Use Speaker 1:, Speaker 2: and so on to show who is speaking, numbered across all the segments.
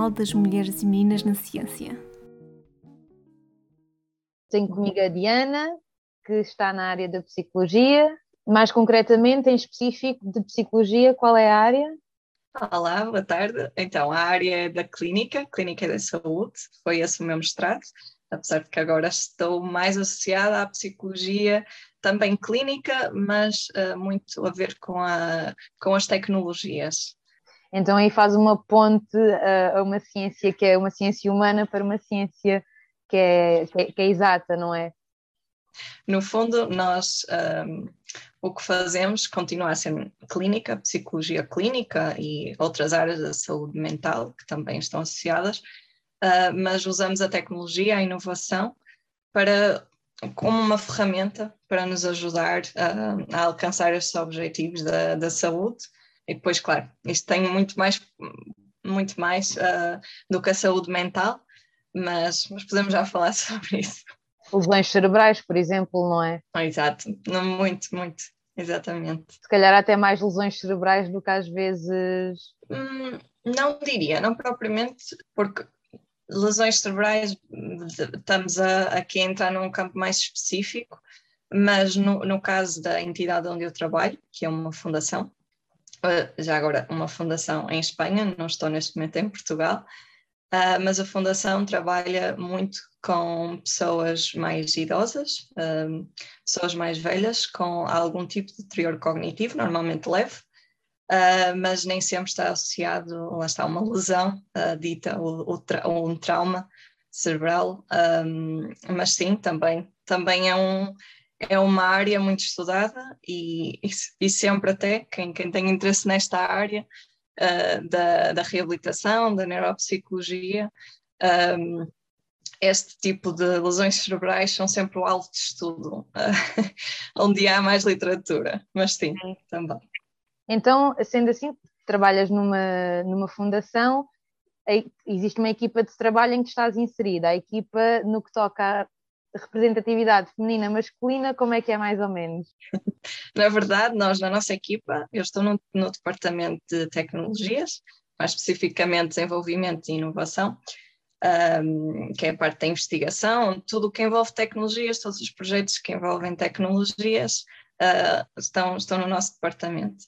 Speaker 1: Internacional das Mulheres e Meninas na Ciência.
Speaker 2: Tenho comigo a Diana, que está na área da psicologia. Mais concretamente, em específico de psicologia, qual é a área?
Speaker 3: Olá, boa tarde. Então, a área é da clínica, clínica da saúde, foi esse o meu mestrado, apesar de que agora estou mais associada à psicologia, também clínica, mas uh, muito a ver com, a, com as tecnologias.
Speaker 2: Então aí faz uma ponte uh, a uma ciência que é uma ciência humana para uma ciência que é, que é, que é exata, não é?
Speaker 3: No fundo, nós um, o que fazemos continua a ser clínica, psicologia clínica e outras áreas da saúde mental que também estão associadas, uh, mas usamos a tecnologia, a inovação, para como uma ferramenta para nos ajudar a, a alcançar estes objetivos da, da, saúde. E depois, claro, isto tem muito mais, muito mais uh, do que a saúde mental, mas, mas podemos já falar sobre isso
Speaker 2: lesões cerebrais, por exemplo, não é?
Speaker 3: exato, não, muito, muito, exatamente.
Speaker 2: Se calhar até mais lesões cerebrais do que às vezes.
Speaker 3: Hum, não diria, não propriamente, porque lesões cerebrais estamos a, aqui a entrar num campo mais específico, mas no, no caso da entidade onde eu trabalho, que é uma fundação, já agora uma fundação em Espanha, não estou neste momento em Portugal, Uh, mas a Fundação trabalha muito com pessoas mais idosas, um, pessoas mais velhas, com algum tipo de deterioro cognitivo, normalmente leve, uh, mas nem sempre está associado, lá está, uma lesão uh, dita, ou, ou, tra ou, um trauma cerebral, um, mas sim, também, também é, um, é uma área muito estudada e, e, sempre até, quem, quem tem interesse nesta área, uh, da, da, reabilitação, da neuropsicologia. Um, este tipo de lesões cerebrais são sempre o alvo de estudo, uh, onde há mais literatura, mas sim, também.
Speaker 2: Então, sendo assim, trabalhas numa, numa fundação, existe uma equipa de trabalho em que estás inserida. A equipa, no que toca representatividade feminina masculina, como é que é mais ou menos?
Speaker 3: Na verdade, nós na nossa equipa, eu estou no, no departamento de tecnologias, mais especificamente desenvolvimento e inovação, um, que é a parte da investigação, tudo o que envolve tecnologias, todos os projetos que envolvem tecnologias uh, estão, estão no nosso departamento.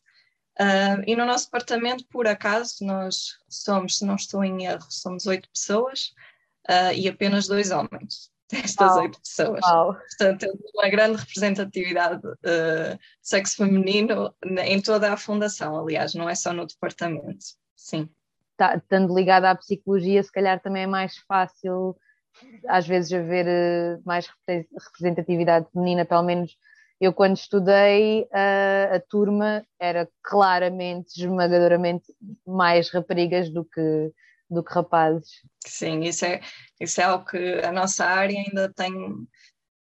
Speaker 3: Uh, e no nosso departamento, por acaso, nós somos, se não estou em erro, somos oito pessoas uh, e apenas dois homens destas oito pessoas. Portanto, temos uma grande representatividade uh, sexo feminino em toda a fundação, aliás, não é só no departamento. Sim.
Speaker 2: Tá, estando ligada à psicologia, se calhar também é mais fácil, às vezes, haver uh, mais representatividade feminina, pelo menos. Eu, quando estudei, uh, a turma era claramente, esmagadoramente mais raparigas do que, do que rapazes.
Speaker 3: Sim, isso é, isso é algo que a nossa área ainda tem,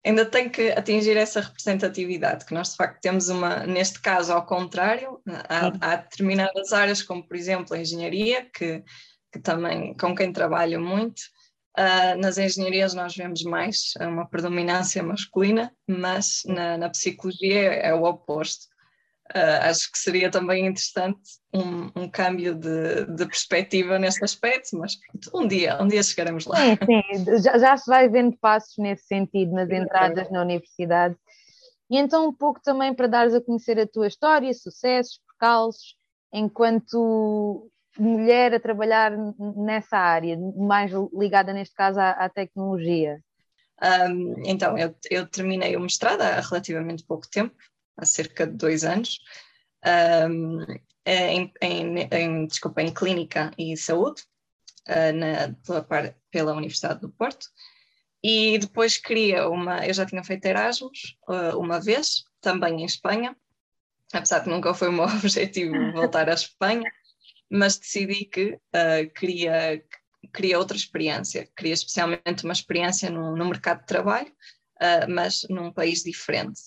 Speaker 3: ainda tem que atingir essa representatividade, que nós de facto temos uma, neste caso ao contrário, há, há determinadas áreas, como por exemplo a engenharia, que, que também com quem trabalho muito, Uh, nas engenharias nós vemos mais uma predominância masculina, mas na, na psicologia é, é o oposto. Uh, acho que seria também interessante um, um câmbio de, de, perspectiva nesse aspecto, mas pronto, um dia, um dia chegaremos lá.
Speaker 2: Sim, sim, já, já se vai vendo passos nesse sentido nas entradas na universidade. E então um pouco também para dares a conhecer a tua história, sucessos, percalços, enquanto mulher a trabalhar nessa área, mais ligada neste caso à, à tecnologia.
Speaker 3: Um, então, eu, eu terminei o mestrado há relativamente pouco tempo, há cerca de dois anos, um, em, em, em, desculpa, em Clínica e Saúde, uh, na, pela, pela, Universidade do Porto, e depois queria uma, eu já tinha feito Erasmus uh, uma vez, também em Espanha, apesar de nunca foi o meu objetivo voltar à Espanha, mas decidi que uh, queria, queria outra experiência, queria especialmente uma experiência no, no mercado de trabalho, mas num país diferente.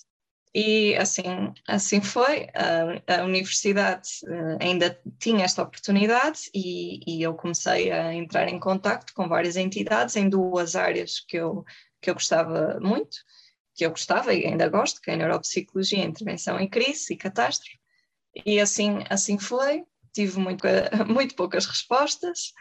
Speaker 3: E assim, assim foi. A, universidade uh, ainda tinha esta oportunidade e, e, eu comecei a entrar em contato com várias entidades em duas áreas que eu, que eu gostava muito, que eu gostava e ainda gosto, que é a neuropsicologia, intervenção em crise e catástrofe. E assim, assim foi. Tive muito, muito poucas respostas.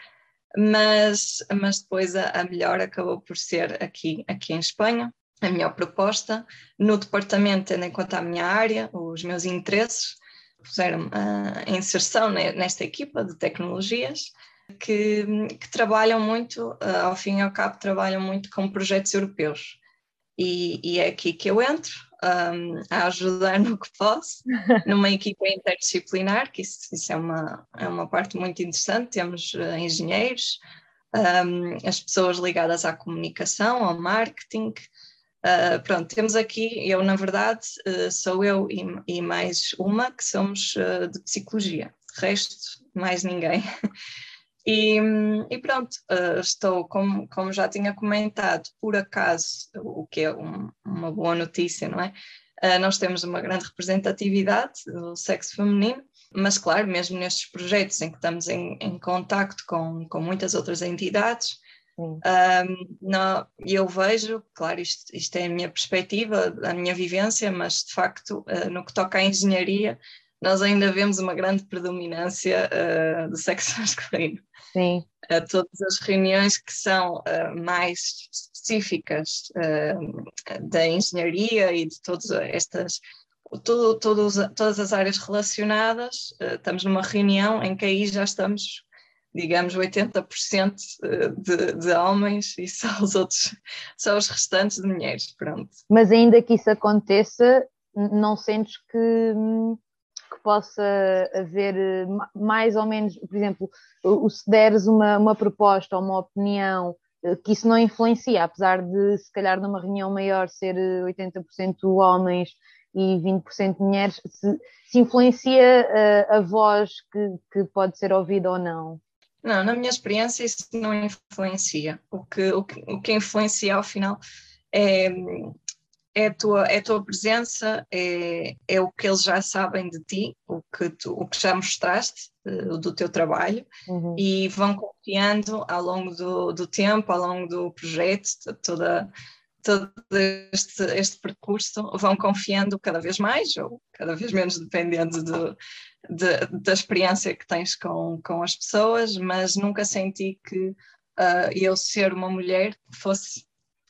Speaker 3: mas, mas depois a, a melhor acabou por ser aqui, aqui em Espanha, a melhor proposta. No departamento, tendo em conta a minha área, os meus interesses, puseram a inserção nesta equipa de tecnologias que, que trabalham muito, ao fim e ao cabo, trabalham muito com projetos europeus. E, e é aqui que eu entro, um, a ajudar no que posso, numa equipa interdisciplinar, que isso, isso, é, uma, é uma parte muito interessante. Temos uh, engenheiros, um, as pessoas ligadas à comunicação, ao marketing. Uh, pronto, temos aqui, eu na verdade uh, sou eu e, e, mais uma que somos de psicologia, de resto, mais ninguém. E, e, pronto, uh, estou, como, como já tinha comentado, por acaso, o que é um, uma boa notícia, não é? Uh, nós temos uma grande representatividade do sexo feminino, mas claro, mesmo nestes projetos em que estamos em, em contacto com, com muitas outras entidades, um, não, eu vejo, claro, isto, isto é a minha perspectiva, a minha vivência, mas de facto, uh, no que toca à engenharia, nós ainda vemos uma grande predominância uh, do sexo masculino.
Speaker 2: Sim.
Speaker 3: Uh, todas as reuniões que são uh, mais específicas da engenharia e de todas estas, todo, todos, todas as áreas relacionadas, estamos numa reunião em que aí já estamos digamos, 80% de, de homens e só os outros, só os restantes de mulheres, pronto.
Speaker 2: Mas ainda que isso aconteça, não sentes que hum, possa haver eh, mais ou menos, por exemplo, se deres uma, uma proposta ou uma opinião eh, que isso não influencia, apesar de se calhar numa reunião maior ser 80% eh, homens e 20% mulheres, se, se influencia a, a voz que, que pode ser ouvida ou não?
Speaker 3: Não, na minha experiência isso não influencia. O que, o que, o que influencia ao final é, é a tua, é a tua presença, é, é o que eles já sabem de ti, o que, tu, o que já mostraste uh, do teu trabalho uhum. e vão confiando ao longo do, do tempo, ao longo do projeto, toda, todo este, este percurso, vão confiando cada vez mais ou cada vez menos, dependendo do, de, da experiência que tens com, com as pessoas, mas nunca senti que uh, eu ser uma mulher fosse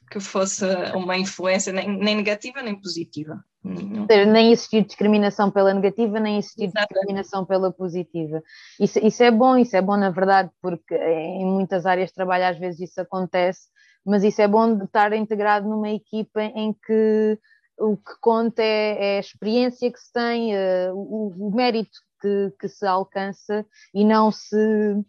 Speaker 3: que fosse uma influência nem, nem negativa nem positiva.
Speaker 2: Nem existir discriminação pela negativa, nem existir discriminação pela positiva. Isso, isso é bom, isso é bom na verdade, porque em muitas áreas de trabalho às vezes isso acontece, mas isso é bom de estar integrado numa equipa em que o que conta é, é a experiência que se tem, uh, o, o, mérito que, que se alcança e não se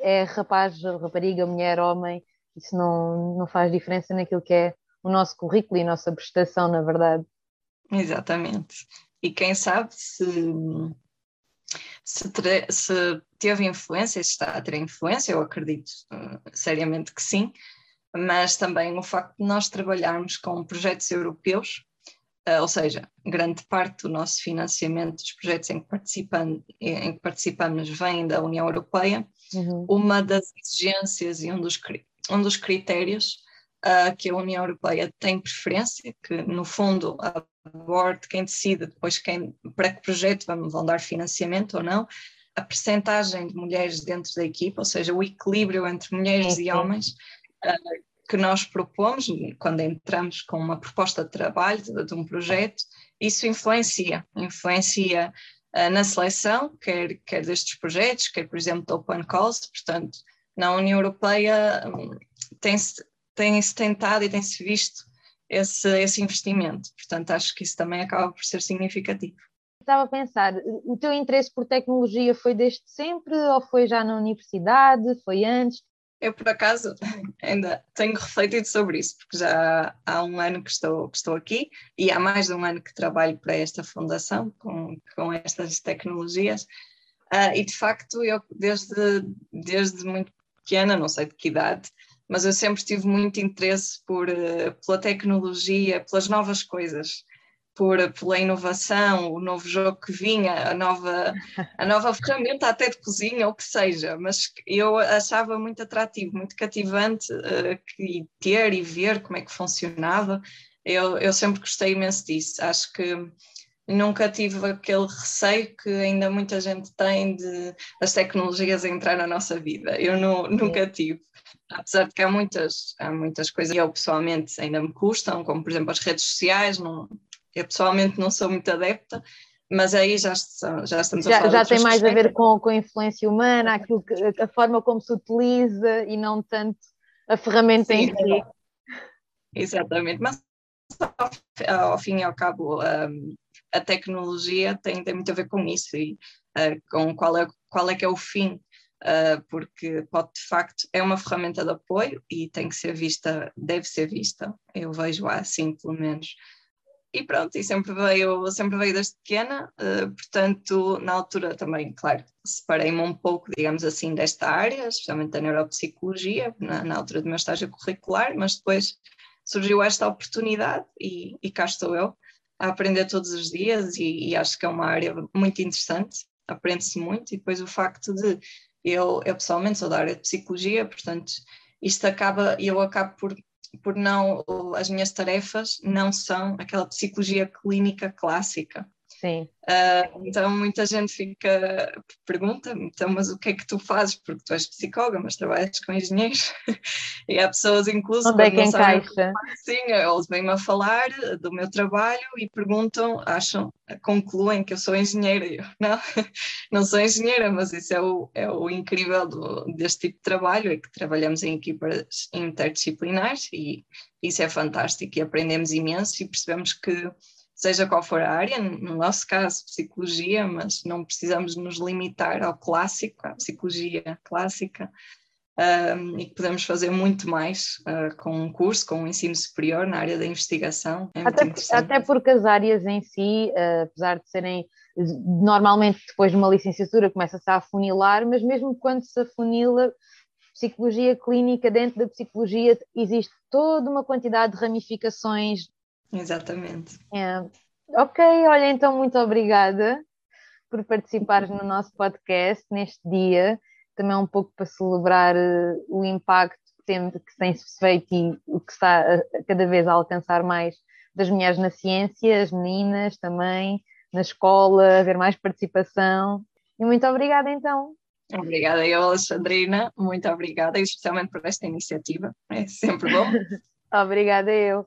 Speaker 2: é rapaz, rapariga, mulher, homem, isso não, não faz diferença naquilo que é o nosso currículo e a nossa prestação, na verdade.
Speaker 3: Exatamente. E quem sabe se, se, se teve influência, se está a ter influência, eu acredito uh, seriamente que sim, mas também o facto de nós trabalharmos com projetos europeus, uh, ou seja, grande parte do nosso financiamento dos projetos em que, participamos, em que participamos vem da União Europeia, uhum. uma das exigências e um dos um dos critérios uh, que a União Europeia tem preferência, que no fundo a board, quem decide depois quem, para que projeto vão, vão dar financiamento ou não, a percentagem de mulheres dentro da equipa, ou seja, o equilíbrio entre mulheres sim. e homens, que nós propomos quando entramos com uma proposta de trabalho, de, de um projeto, isso influencia, influencia uh, na seleção, quer, quer destes projetos, quer, por exemplo, do Open Calls, portanto, na União Europeia hum, tem-se tem -se tentado e tem-se visto esse, esse investimento. Portanto, acho que isso também acaba por ser significativo.
Speaker 2: Estava a pensar, o teu interesse por tecnologia foi desde sempre ou foi já na universidade? Foi antes?
Speaker 3: Eu, por acaso, ainda tenho refletido sobre isso, porque já há um ano que estou, que estou aqui e há mais de um ano que trabalho para esta fundação com, com estas tecnologias. Uh, e, de facto, eu, desde, desde muito pequena, não sei de que idade, mas eu sempre tive muito interesse por, eh, pela tecnologia, pelas novas coisas, por, pela inovação, o novo jogo que vinha, a nova, a nova ferramenta até de cozinha, ou que seja, mas eu achava muito atrativo, muito cativante uh, que, ter e ver como é que funcionava. Eu, eu sempre gostei imenso disso. Acho que nunca tive aquele receio que ainda muita gente tem de as tecnologias entrar na nossa vida. Eu não, nunca tive. Apesar de que há muitas, há muitas coisas que eu pessoalmente ainda me custam, como por exemplo as redes sociais, não, eu pessoalmente não sou muito adepta, mas aí já, já estamos a
Speaker 2: já,
Speaker 3: falar
Speaker 2: Já tem mais a ver com, com a influência humana, aquilo que, a forma como se utiliza e não tanto a ferramenta Sim, em si.
Speaker 3: Exatamente, mas ao, ao fim e ao cabo um, a tecnologia tem, tem muito a ver com isso e uh, com qual é, qual é que é o fim, uh, porque pode de facto é uma ferramenta de apoio e tem que ser vista, deve ser vista, eu vejo assim pelo menos. E pronto, e sempre veio, sempre veio desde pequena, uh, portanto, na altura também, claro, separei-me um pouco, digamos assim, desta área, especialmente da neuropsicologia, na, na altura do meu estágio curricular, mas depois surgiu esta oportunidade e, e cá estou eu a aprender todos os dias e, e acho que é uma área muito interessante, aprende-se muito e depois o facto de eu, eu pessoalmente sou da área de psicologia, portanto isto acaba, eu acabo por por não, as minhas tarefas não são aquela psicologia clínica clássica.
Speaker 2: Sim.
Speaker 3: Uh, então muita gente fica, pergunta-me, então, mas o que é que tu fazes? Porque tu és psicóloga, mas trabalhas com engenheiros. e há pessoas, incluso,
Speaker 2: Onde é que encaixa?
Speaker 3: Sim, eles vêm-me a falar do meu trabalho e perguntam, acham, concluem que eu sou engenheira. Eu, não, não sou engenheira, mas isso é o, é o incrível do, deste tipo de trabalho, é que trabalhamos em equipas interdisciplinares e isso é fantástico e aprendemos imenso e percebemos que seja qual for a área, no nosso caso, psicologia, mas não precisamos nos limitar ao clássico, à psicologia clássica, um, e que podemos fazer muito mais uh, com um curso, com um ensino superior na área da investigação. É
Speaker 2: até, até porque as áreas em si, uh, apesar de serem normalmente depois de uma licenciatura começa-se a afunilar, mas mesmo quando se afunila, psicologia clínica, dentro da psicologia existe toda uma quantidade de ramificações
Speaker 3: Exatamente.
Speaker 2: É. Ok, olha, então muito obrigada por participares no nosso podcast neste dia, também um pouco para celebrar uh, o impacto que tem, que tem feito e o que está cada vez a alcançar mais das mulheres na ciência, as meninas também, na escola, haver mais participação. E muito obrigada então.
Speaker 3: Obrigada eu, Alexandrina, muito obrigada, especialmente por esta iniciativa, é sempre bom.
Speaker 2: obrigada eu.